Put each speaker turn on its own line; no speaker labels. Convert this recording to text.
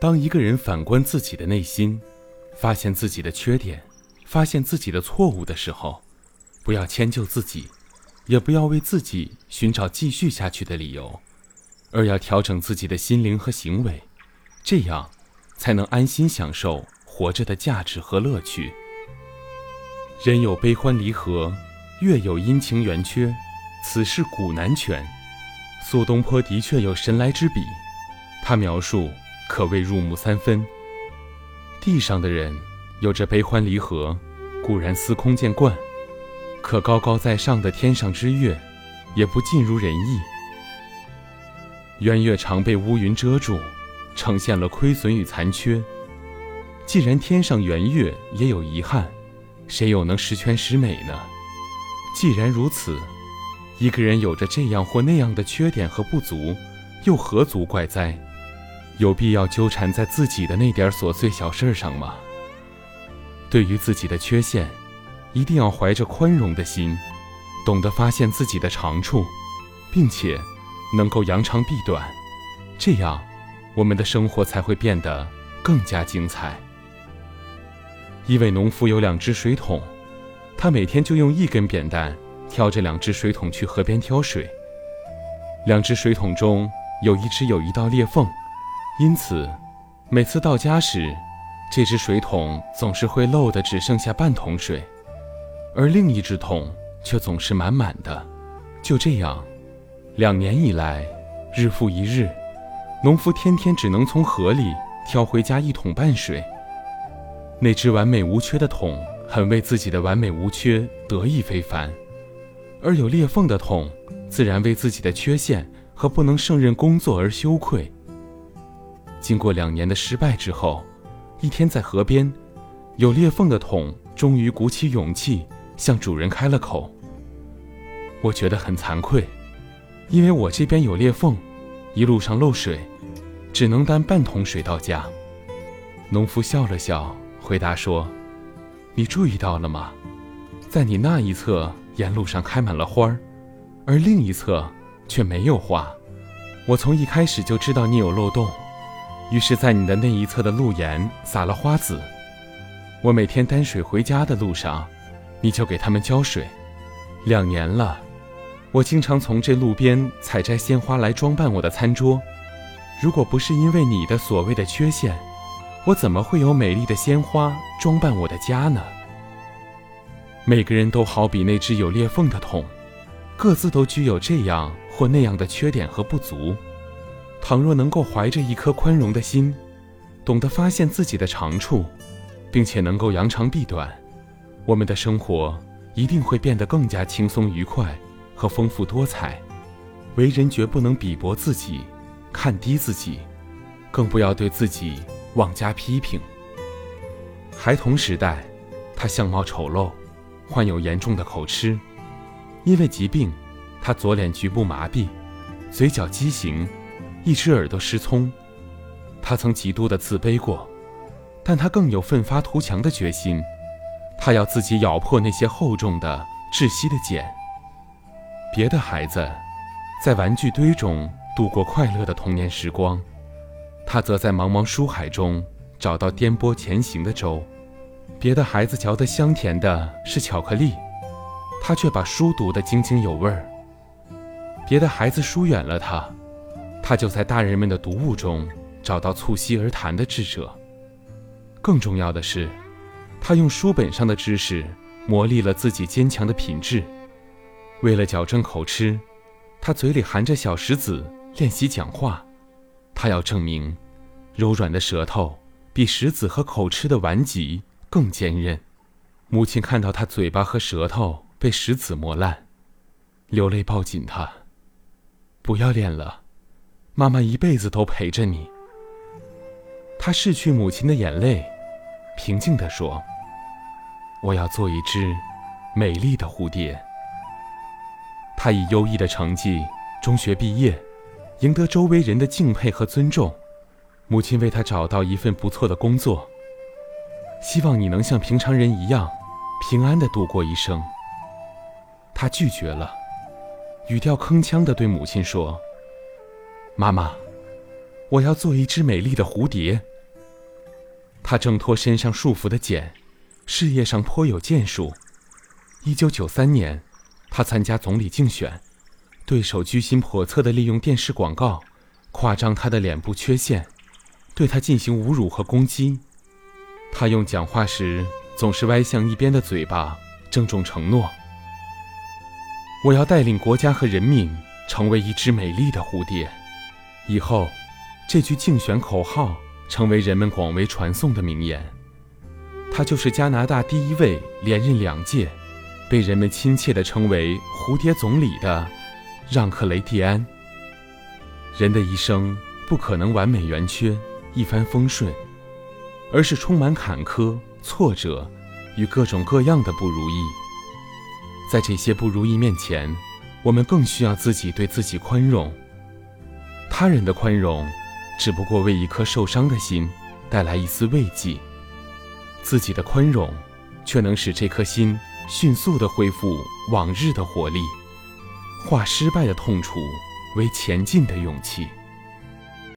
当一个人反观自己的内心，发现自己的缺点，发现自己的错误的时候，不要迁就自己，也不要为自己寻找继续下去的理由，而要调整自己的心灵和行为，这样才能安心享受活着的价值和乐趣。人有悲欢离合，月有阴晴圆缺，此事古难全。苏东坡的确有神来之笔，他描述。可谓入木三分。地上的人有着悲欢离合，固然司空见惯；可高高在上的天上之月，也不尽如人意。圆月常被乌云遮住，呈现了亏损与残缺。既然天上圆月也有遗憾，谁又能十全十美呢？既然如此，一个人有着这样或那样的缺点和不足，又何足怪哉？有必要纠缠在自己的那点琐碎小事上吗？对于自己的缺陷，一定要怀着宽容的心，懂得发现自己的长处，并且能够扬长避短，这样我们的生活才会变得更加精彩。一位农夫有两只水桶，他每天就用一根扁担挑着两只水桶去河边挑水。两只水桶中有一只有一道裂缝。因此，每次到家时，这只水桶总是会漏的只剩下半桶水，而另一只桶却总是满满的。就这样，两年以来，日复一日，农夫天天只能从河里挑回家一桶半水。那只完美无缺的桶很为自己的完美无缺得意非凡，而有裂缝的桶自然为自己的缺陷和不能胜任工作而羞愧。经过两年的失败之后，一天在河边，有裂缝的桶终于鼓起勇气向主人开了口。我觉得很惭愧，因为我这边有裂缝，一路上漏水，只能担半桶水到家。农夫笑了笑，回答说：“你注意到了吗？在你那一侧沿路上开满了花儿，而另一侧却没有花。我从一开始就知道你有漏洞。”于是，在你的那一侧的路沿撒了花籽。我每天担水回家的路上，你就给他们浇水。两年了，我经常从这路边采摘鲜花来装扮我的餐桌。如果不是因为你的所谓的缺陷，我怎么会有美丽的鲜花装扮我的家呢？每个人都好比那只有裂缝的桶，各自都具有这样或那样的缺点和不足。倘若能够怀着一颗宽容的心，懂得发现自己的长处，并且能够扬长避短，我们的生活一定会变得更加轻松愉快和丰富多彩。为人绝不能鄙薄自己，看低自己，更不要对自己妄加批评。孩童时代，他相貌丑陋，患有严重的口吃，因为疾病，他左脸局部麻痹，嘴角畸形。一只耳朵失聪，他曾极度的自卑过，但他更有奋发图强的决心。他要自己咬破那些厚重的、窒息的茧。别的孩子在玩具堆中度过快乐的童年时光，他则在茫茫书海中找到颠簸前行的舟。别的孩子嚼得香甜的是巧克力，他却把书读得津津有味儿。别的孩子疏远了他。他就在大人们的读物中找到促膝而谈的智者。更重要的是，他用书本上的知识磨砺了自己坚强的品质。为了矫正口吃，他嘴里含着小石子练习讲话。他要证明，柔软的舌头比石子和口吃的顽疾更坚韧。母亲看到他嘴巴和舌头被石子磨烂，流泪抱紧他，不要练了。妈妈一辈子都陪着你。他拭去母亲的眼泪，平静地说：“我要做一只美丽的蝴蝶。”他以优异的成绩中学毕业，赢得周围人的敬佩和尊重。母亲为他找到一份不错的工作，希望你能像平常人一样平安地度过一生。他拒绝了，语调铿锵地对母亲说。妈妈，我要做一只美丽的蝴蝶。他挣脱身上束缚的茧，事业上颇有建树。一九九三年，他参加总理竞选，对手居心叵测地利用电视广告，夸张他的脸部缺陷，对他进行侮辱和攻击。他用讲话时总是歪向一边的嘴巴，郑重承诺：“我要带领国家和人民成为一只美丽的蝴蝶。”以后，这句竞选口号。成为人们广为传颂的名言。他就是加拿大第一位连任两届、被人们亲切地称为“蝴蝶总理”的让·克雷蒂安。人的一生不可能完美圆缺、一帆风顺，而是充满坎坷、挫折与各种各样的不如意。在这些不如意面前，我们更需要自己对自己宽容。他人的宽容。只不过为一颗受伤的心带来一丝慰藉，自己的宽容，却能使这颗心迅速地恢复往日的活力，化失败的痛楚为前进的勇气。